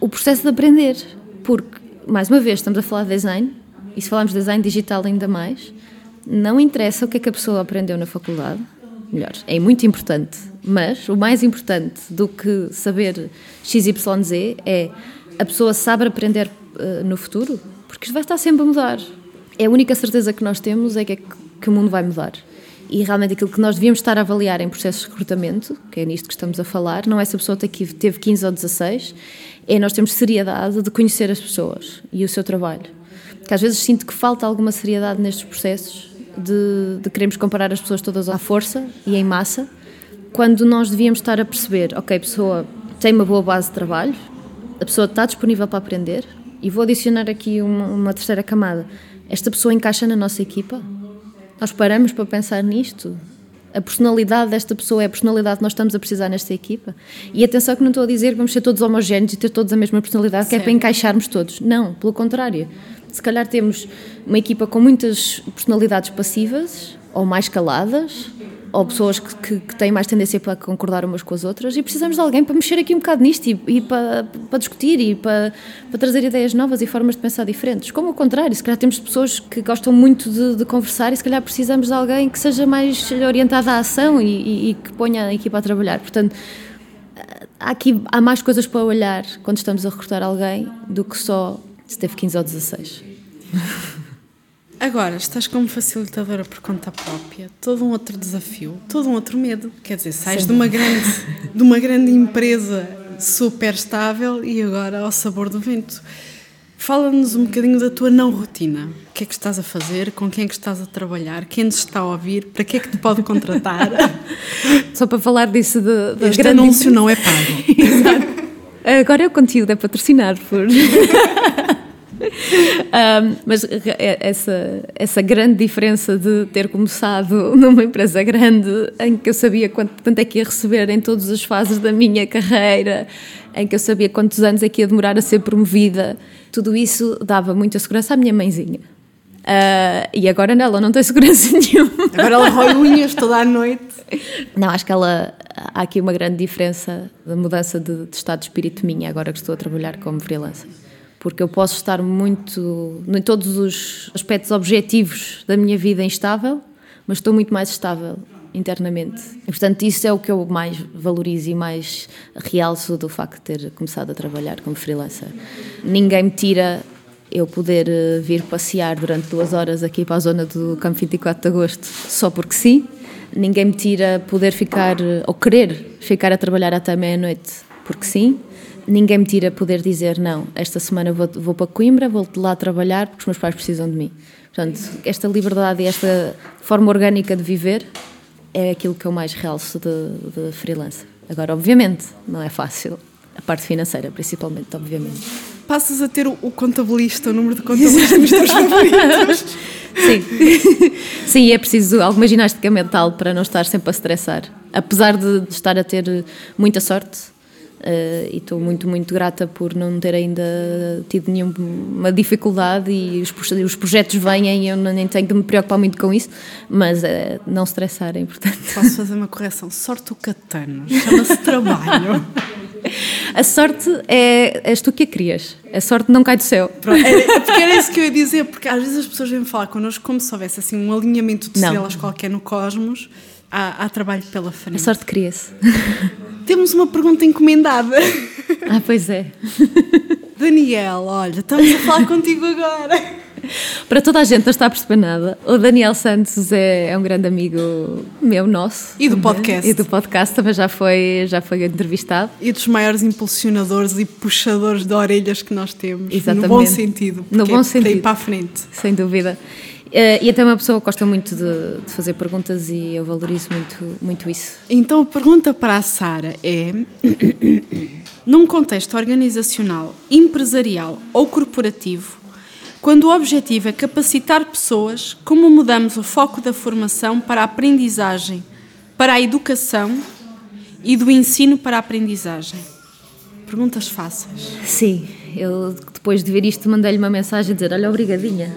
o processo de aprender. Porque, mais uma vez, estamos a falar de design, e se falarmos de design digital ainda mais, não interessa o que é que a pessoa aprendeu na faculdade, melhor, é muito importante, mas o mais importante do que saber XYZ é a pessoa sabe aprender uh, no futuro, porque vai estar sempre a mudar. É a única certeza que nós temos é que, é que o mundo vai mudar. E realmente aquilo que nós devíamos estar a avaliar em processos de recrutamento, que é nisto que estamos a falar, não é se a pessoa teve 15 ou 16, é nós temos seriedade de conhecer as pessoas e o seu trabalho. Que às vezes sinto que falta alguma seriedade nestes processos de, de queremos comparar as pessoas todas à força e em massa, quando nós devíamos estar a perceber, ok, a pessoa tem uma boa base de trabalho, a pessoa está disponível para aprender, e vou adicionar aqui uma, uma terceira camada. Esta pessoa encaixa na nossa equipa? Nós paramos para pensar nisto? A personalidade desta pessoa é a personalidade que nós estamos a precisar nesta equipa? E atenção que não estou a dizer que vamos ser todos homogéneos e ter todos a mesma personalidade, que é para encaixarmos todos. Não, pelo contrário se calhar temos uma equipa com muitas personalidades passivas ou mais caladas, ou pessoas que, que, que, têm mais tendência para concordar umas com as outras, e precisamos de alguém para mexer aqui um bocado nisto e, e para, para, discutir e para, para, trazer ideias novas e formas de pensar diferentes. Como ao contrário, se calhar temos pessoas que gostam muito de, de conversar e se calhar precisamos de alguém que seja mais orientado à ação e, e, e que ponha a equipa a trabalhar. Portanto, há, aqui, há mais coisas para olhar quando estamos a recrutar alguém do que só se teve 15 ou 16. Agora, estás como facilitadora por conta própria, todo um outro desafio, todo um outro medo. Quer dizer, sais de uma, grande, de uma grande empresa super estável e agora ao sabor do vento. Fala-nos um bocadinho da tua não rotina. O que é que estás a fazer? Com quem é que estás a trabalhar? Quem nos está a ouvir? Para que é que te pode contratar? Só para falar disso de, de este grande anúncio não é pago. Exato. Agora é o conteúdo, é patrocinado por. um, mas é, essa, essa grande diferença de ter começado numa empresa grande em que eu sabia quanto, quanto é que ia receber em todas as fases da minha carreira, em que eu sabia quantos anos é que ia demorar a ser promovida, tudo isso dava muita segurança à minha mãezinha. Uh, e agora ela não tem segurança nenhuma. Agora ela rói unhas toda a noite. Não, acho que ela. Há aqui uma grande diferença da mudança de, de estado de espírito minha agora que estou a trabalhar como freelancer porque eu posso estar muito, em todos os aspectos objetivos da minha vida instável, mas estou muito mais estável internamente. E, portanto, isso é o que eu mais valorizo e mais realço do facto de ter começado a trabalhar como freelancer. Ninguém me tira eu poder eh, vir passear durante duas horas aqui para a zona do Campo 24 de Agosto só porque sim. Ninguém me tira poder ficar, eh, ou querer ficar a trabalhar até meia-noite porque sim ninguém me tira poder dizer não, esta semana vou, vou para Coimbra, vou lá trabalhar porque os meus pais precisam de mim. Portanto, esta liberdade e esta forma orgânica de viver é aquilo que eu mais realço de, de freelancer. Agora, obviamente, não é fácil. A parte financeira, principalmente, obviamente. Passas a ter o, o contabilista, o número de contabilistas dos teus favoritos. Sim. Sim, é preciso alguma ginástica mental para não estar sempre a estressar. Apesar de estar a ter muita sorte, Uh, e estou muito, muito grata por não ter ainda tido nenhuma dificuldade e os, os projetos vêm e eu nem tenho de me preocupar muito com isso, mas uh, não estressarem, portanto. Posso fazer uma correção? Sorte o catano, chama-se trabalho. A sorte é, és tu que a crias. A sorte não cai do céu. Pronto, é, porque era isso que eu ia dizer, porque às vezes as pessoas vêm falar connosco como se houvesse assim, um alinhamento de estrelas qualquer no cosmos. Há, há trabalho pela frente. A sorte cria-se. Temos uma pergunta encomendada. Ah, pois é. Daniel, olha, estamos a falar contigo agora. Para toda a gente não está a perceber nada, o Daniel Santos é, é um grande amigo meu, nosso. E do podcast. E do podcast também já foi, já foi entrevistado. E dos maiores impulsionadores e puxadores de orelhas que nós temos. Exatamente. No bom sentido. No bom sentido. Para ir para a frente. Sem dúvida. Uh, e até uma pessoa que gosta muito de, de, fazer perguntas e eu valorizo muito, muito isso. Então a pergunta para a Sara é: num contexto organizacional, empresarial ou corporativo, quando o objetivo é capacitar pessoas, como mudamos o foco da formação para a aprendizagem, para a educação e do ensino para a aprendizagem? Perguntas fáceis. Sim, eu depois de ver isto mandei-lhe uma mensagem a dizer: Olha, obrigadinha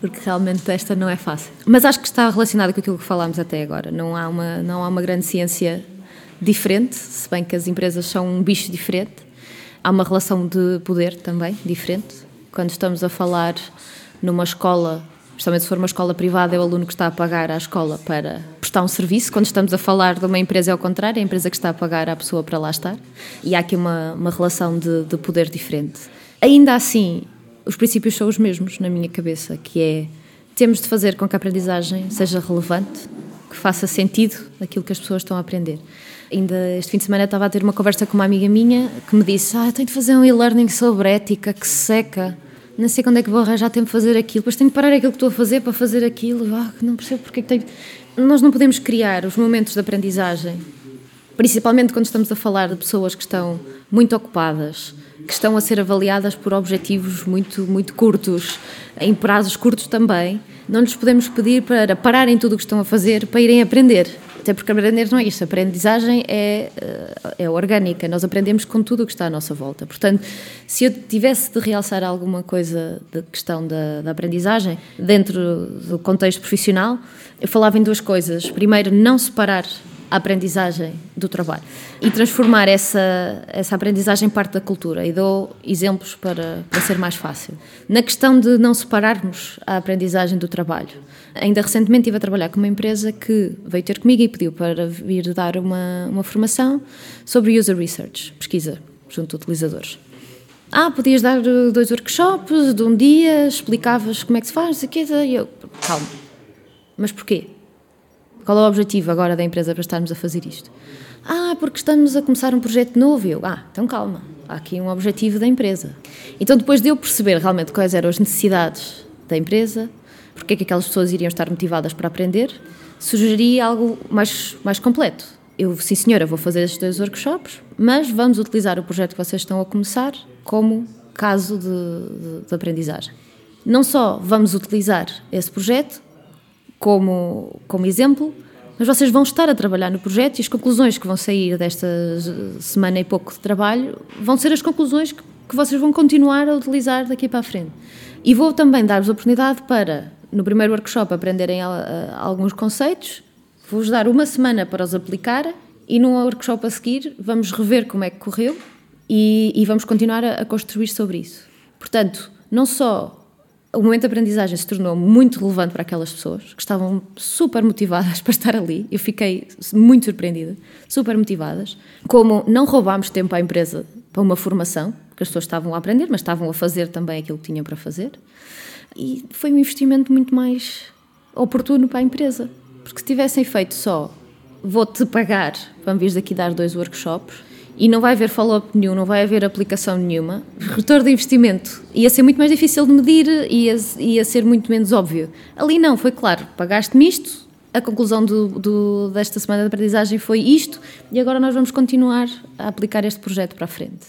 porque realmente esta não é fácil. Mas acho que está relacionada com aquilo que falámos até agora. Não há uma, não há uma grande ciência diferente, se bem que as empresas são um bicho diferente. Há uma relação de poder também diferente. Quando estamos a falar numa escola, especialmente se for uma escola privada, é o aluno que está a pagar à escola para prestar um serviço. Quando estamos a falar de uma empresa, é o contrário, é a empresa que está a pagar à pessoa para lá estar. E há aqui uma, uma relação de, de poder diferente. Ainda assim, os princípios são os mesmos na minha cabeça, que é temos de fazer com que a aprendizagem seja relevante, que faça sentido aquilo que as pessoas estão a aprender. Ainda este fim de semana estava a ter uma conversa com uma amiga minha que me disse: Ah, tenho de fazer um e-learning sobre ética, que seca. Não sei quando é que vou arranjar tempo de fazer aquilo. Depois tenho de parar aquilo que estou a fazer para fazer aquilo. Ah, não percebo porque é que tenho. Nós não podemos criar os momentos de aprendizagem, principalmente quando estamos a falar de pessoas que estão muito ocupadas, que estão a ser avaliadas por objetivos muito, muito curtos, em prazos curtos também, não lhes podemos pedir para pararem tudo o que estão a fazer para irem aprender. Até porque aprender não é isto, a aprendizagem é, eh, é orgânica, nós aprendemos com tudo o que está à nossa volta. Portanto, se eu tivesse de realçar alguma coisa da questão da, da aprendizagem dentro do contexto profissional, eu falava em duas coisas. Primeiro, não separar a aprendizagem do trabalho e transformar essa, essa aprendizagem em parte da cultura. E dou exemplos para, para ser mais fácil. Na questão de não separarmos a aprendizagem do trabalho. Ainda recentemente estive a trabalhar com uma empresa que veio ter comigo e pediu para vir dar uma, uma formação sobre user research, pesquisa junto a utilizadores. Ah, podias dar dois workshops de um dia, explicavas como é que se faz, e eu, calma, mas porquê? Qual é o objetivo agora da empresa para estarmos a fazer isto? Ah, porque estamos a começar um projeto novo. Eu, ah, então calma, há aqui um objetivo da empresa. Então, depois de eu perceber realmente quais eram as necessidades da empresa, porque é que aquelas pessoas iriam estar motivadas para aprender, sugeri algo mais, mais completo. Eu, sim senhora, vou fazer estes dois workshops, mas vamos utilizar o projeto que vocês estão a começar como caso de, de, de aprendizagem. Não só vamos utilizar esse projeto, como, como exemplo, mas vocês vão estar a trabalhar no projeto e as conclusões que vão sair desta semana e pouco de trabalho vão ser as conclusões que, que vocês vão continuar a utilizar daqui para a frente. E vou também dar-vos oportunidade para, no primeiro workshop, aprenderem a, a, alguns conceitos, vou-vos dar uma semana para os aplicar e num workshop a seguir vamos rever como é que correu e, e vamos continuar a, a construir sobre isso. Portanto, não só o momento de aprendizagem se tornou muito relevante para aquelas pessoas que estavam super motivadas para estar ali. Eu fiquei muito surpreendida, super motivadas. Como não roubámos tempo à empresa para uma formação, porque as pessoas estavam a aprender, mas estavam a fazer também aquilo que tinham para fazer. E foi um investimento muito mais oportuno para a empresa. Porque se tivessem feito só, vou-te pagar, vamos vir daqui dar dois workshops, e não vai haver follow-up nenhum, não vai haver aplicação nenhuma, retorno de investimento ia ser muito mais difícil de medir, ia, ia ser muito menos óbvio. Ali não, foi claro, pagaste-me isto, a conclusão do, do, desta semana de aprendizagem foi isto, e agora nós vamos continuar a aplicar este projeto para a frente.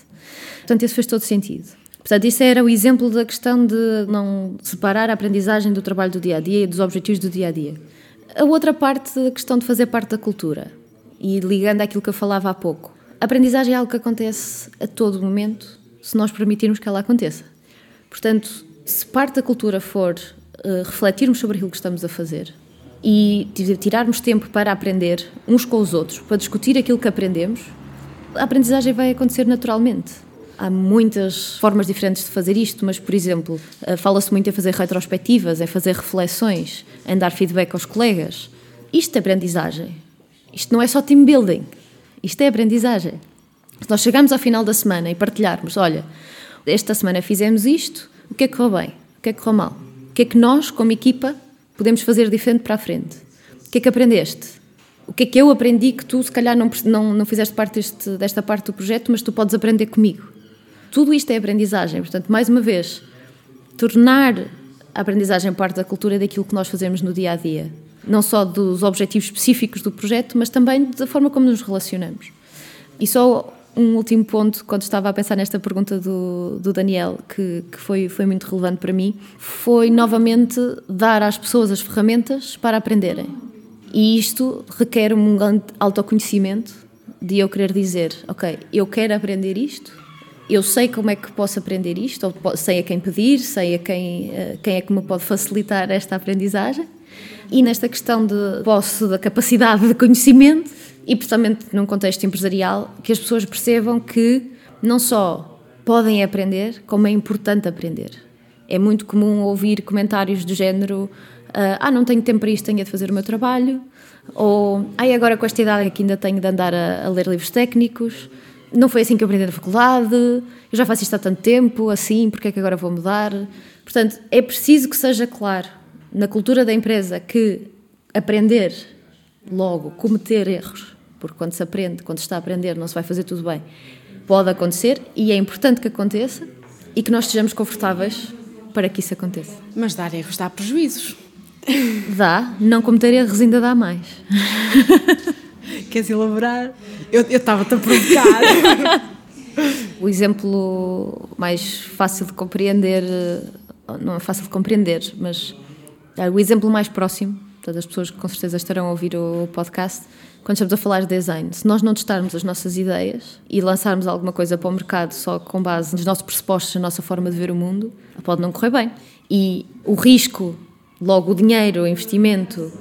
Portanto, isso fez todo sentido. Portanto, isso era o exemplo da questão de não separar a aprendizagem do trabalho do dia a dia e dos objetivos do dia a dia. A outra parte, a questão de fazer parte da cultura. E ligando àquilo que eu falava há pouco aprendizagem é algo que acontece a todo momento, se nós permitirmos que ela aconteça. Portanto, se parte da cultura for uh, refletirmos sobre aquilo que estamos a fazer e tirarmos tempo para aprender uns com os outros, para discutir aquilo que aprendemos, a aprendizagem vai acontecer naturalmente. Há muitas formas diferentes de fazer isto, mas, por exemplo, uh, fala-se muito em fazer retrospectivas, em fazer reflexões, em dar feedback aos colegas. Isto é aprendizagem. Isto não é só team building. Isto é aprendizagem. Se nós chegamos ao final da semana e partilharmos, olha, esta semana fizemos isto, o que é que correu bem? O que é que correu mal? O que é que nós, como equipa, podemos fazer diferente para a frente? O que é que aprendeste? O que é que eu aprendi que tu, se calhar, não, não, não fizeste parte deste, desta parte do projeto, mas tu podes aprender comigo? Tudo isto é aprendizagem. Portanto, mais uma vez, tornar a aprendizagem parte da cultura daquilo que nós fazemos no dia a dia. Não só dos objetivos específicos do projeto, mas também da forma como nos relacionamos. E só um último ponto, quando estava a pensar nesta pergunta do, do Daniel, que, que foi, foi muito relevante para mim, foi novamente dar às pessoas as ferramentas para aprenderem. E isto requer um grande autoconhecimento de eu querer dizer, ok, eu quero aprender isto, eu sei como é que posso aprender isto, ou sei a quem pedir, sei a quem, eh, quem é que me pode facilitar esta aprendizagem. E nesta questão de posso, da capacidade de conhecimento, e principalmente num contexto empresarial, que as pessoas percebam que não só podem aprender, como é importante aprender. É muito comum ouvir comentários do género: ah, ah não tenho tempo para isto, tenho de fazer o meu trabalho, ou ai, agora com esta idade que ainda tenho de andar a, a ler livros técnicos, não foi assim que eu aprendi na faculdade, eu já faço isto há tanto tempo, assim, porque é que agora vou mudar? Portanto, é preciso que seja claro na cultura da empresa que aprender logo, cometer erros, porque quando se aprende, quando se está a aprender, não se vai fazer tudo bem. Pode acontecer e é importante que aconteça e que nós estejamos confortáveis para que isso aconteça. Mas dar erros dá prejuízos. Dá, não cometer erros ainda dá mais. Queres elaborar? Eu estava-te a provocar. o exemplo mais fácil de compreender, não é fácil de compreender, mas o exemplo mais próximo, todas as pessoas que com certeza estarão a ouvir o podcast, quando estamos a falar de design, se nós não testarmos as nossas ideias e lançarmos alguma coisa para o mercado só com base nos nossos pressupostos, na nossa forma de ver o mundo, pode não correr bem. E o risco, logo o dinheiro, o investimento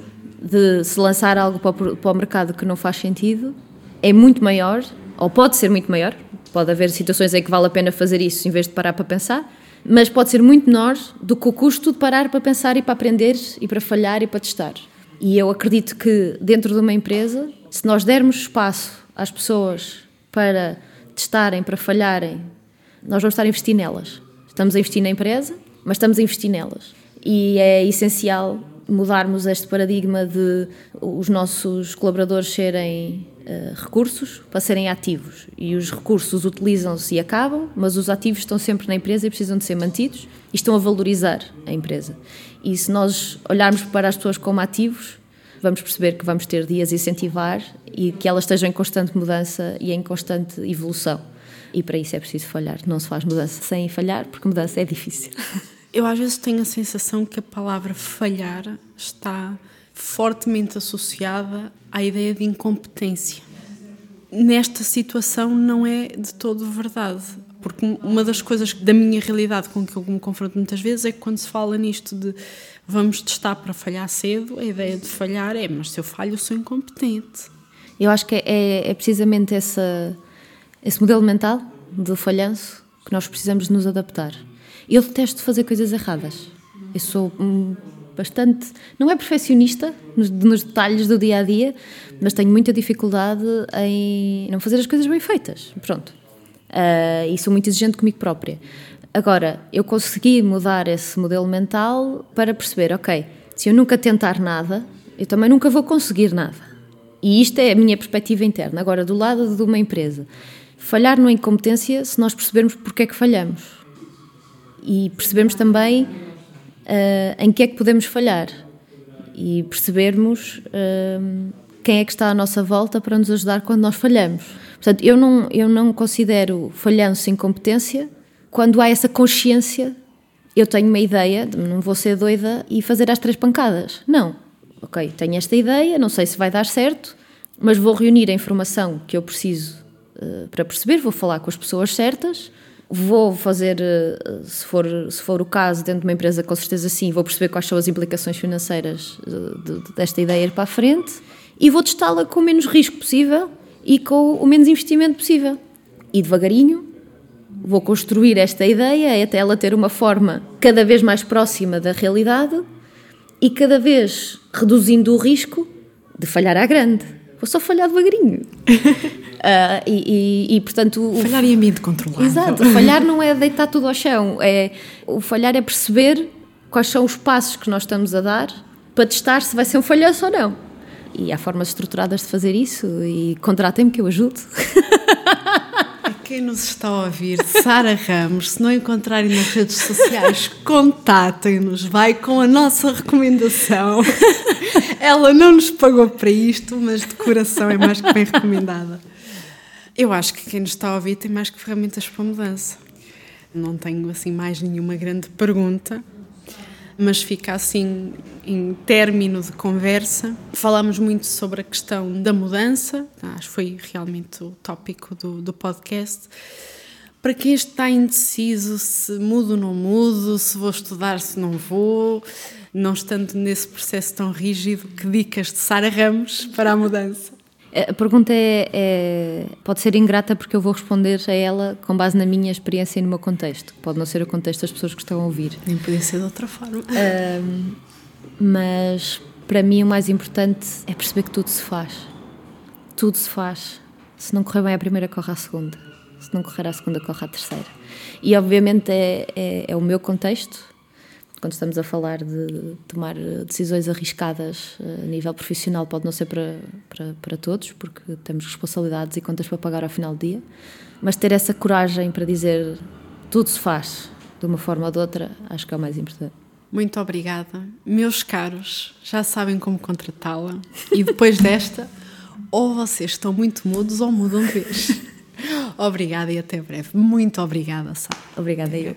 de se lançar algo para o mercado que não faz sentido é muito maior, ou pode ser muito maior. Pode haver situações em que vale a pena fazer isso em vez de parar para pensar, mas pode ser muito menor do que o custo de parar para pensar e para aprender e para falhar e para testar. E eu acredito que dentro de uma empresa, se nós dermos espaço às pessoas para testarem, para falharem, nós vamos estar a investir nelas. Estamos a investir na empresa, mas estamos a investir nelas. E é essencial mudarmos este paradigma de os nossos colaboradores serem recursos para serem ativos. E os recursos utilizam-se e acabam, mas os ativos estão sempre na empresa e precisam de ser mantidos e estão a valorizar a empresa. E se nós olharmos para as pessoas como ativos, vamos perceber que vamos ter dias a incentivar e que elas estejam em constante mudança e em constante evolução. E para isso é preciso falhar. Não se faz mudança sem falhar, porque mudança é difícil. Eu às vezes tenho a sensação que a palavra falhar está fortemente associada à ideia de incompetência. Nesta situação não é de todo verdade, porque uma das coisas da minha realidade com que eu me confronto muitas vezes é que quando se fala nisto de vamos testar para falhar cedo, a ideia de falhar é, mas se eu falho eu sou incompetente. Eu acho que é, é precisamente essa, esse modelo mental do falhanço que nós precisamos nos adaptar. Eu detesto fazer coisas erradas. Eu sou bastante. Não é perfeccionista nos, nos, detalhes do dia a dia, mas tenho muita dificuldade em não fazer as coisas bem feitas. Pronto. Uh, e sou muito exigente comigo própria. Agora, eu consegui mudar esse modelo mental para perceber, ok, se eu nunca tentar nada, eu também nunca vou conseguir nada. E isto é a minha perspectiva interna. Agora, do lado de uma empresa, falhar na incompetência se nós percebermos porque é que falhamos e percebemos também uh, em que é que podemos falhar e percebermos uh, quem é que está à nossa volta para nos ajudar quando nós falhamos. Portanto, eu não, eu não considero falhanço incompetência quando há essa consciência, eu tenho uma ideia, não vou ser doida e fazer as três pancadas. Não. Ok, tenho esta ideia, não sei se vai dar certo, mas vou reunir a informação que eu preciso uh, para perceber, vou falar com as pessoas certas, vou fazer, uh, se for, se for o caso, dentro de uma empresa, com certeza sim, vou perceber quais são as implicações financeiras de, desta ideia ir para a frente e vou testá-la com o menos risco possível e com o menos investimento possível. E devagarinho vou construir esta ideia até ela ter uma forma cada vez mais próxima da realidade e cada vez reduzindo o risco de falhar à grande. Vou só falhar devagarinho. uh, e, e, e, portanto. O, falhar em ambiente controlado. Exato. Falhar não é deitar tudo ao chão. É, o falhar é perceber quais são os passos que nós estamos a dar para testar se vai ser um falhanço ou não. E há formas estruturadas de fazer isso e contratem-me que eu ajudo. Quem nos está a ouvir, Sara Ramos, se não encontrarem nas redes sociais, contatem-nos, vai com a nossa recomendação. Ela não nos pagou para isto, mas de coração é mais que bem recomendada. Eu acho que quem nos está a ouvir tem mais que ferramentas para mudança. Não tenho assim mais nenhuma grande pergunta mas fica assim em término de conversa. Falámos muito sobre a questão da mudança, acho que foi realmente o tópico do, do podcast. Para quem está indeciso se mudo ou não mudo, se vou estudar, se não vou, não estando nesse processo tão rígido, que dicas de Sara Ramos para a mudança? A pergunta é, é, pode ser ingrata porque eu vou responder a ela com base na minha experiência e no meu contexto. Pode não ser o contexto das pessoas que estão a ouvir. Nem podia ser de outra forma. Um, mas para mim o mais importante é perceber que tudo se faz. Tudo se faz. Se não correr bem a primeira, corre a segunda. Se não correr a segunda, corre a terceira. E obviamente é, é, é o meu contexto quando estamos a falar de tomar decisões arriscadas eh, a nível profissional, pode não ser para, para, para todos, porque temos responsabilidades e contas para pagar ao final do dia, mas ter essa coragem para dizer tudo se faz de uma forma ou de outra, acho que é o mais importante. Muito obrigada. Meus caros, já sabem como contratá-la. E depois desta, ou vocês estão muito mudos ou mudam de vez. Obrigada e até breve. Muito obrigada, Sara. Obrigada, eu.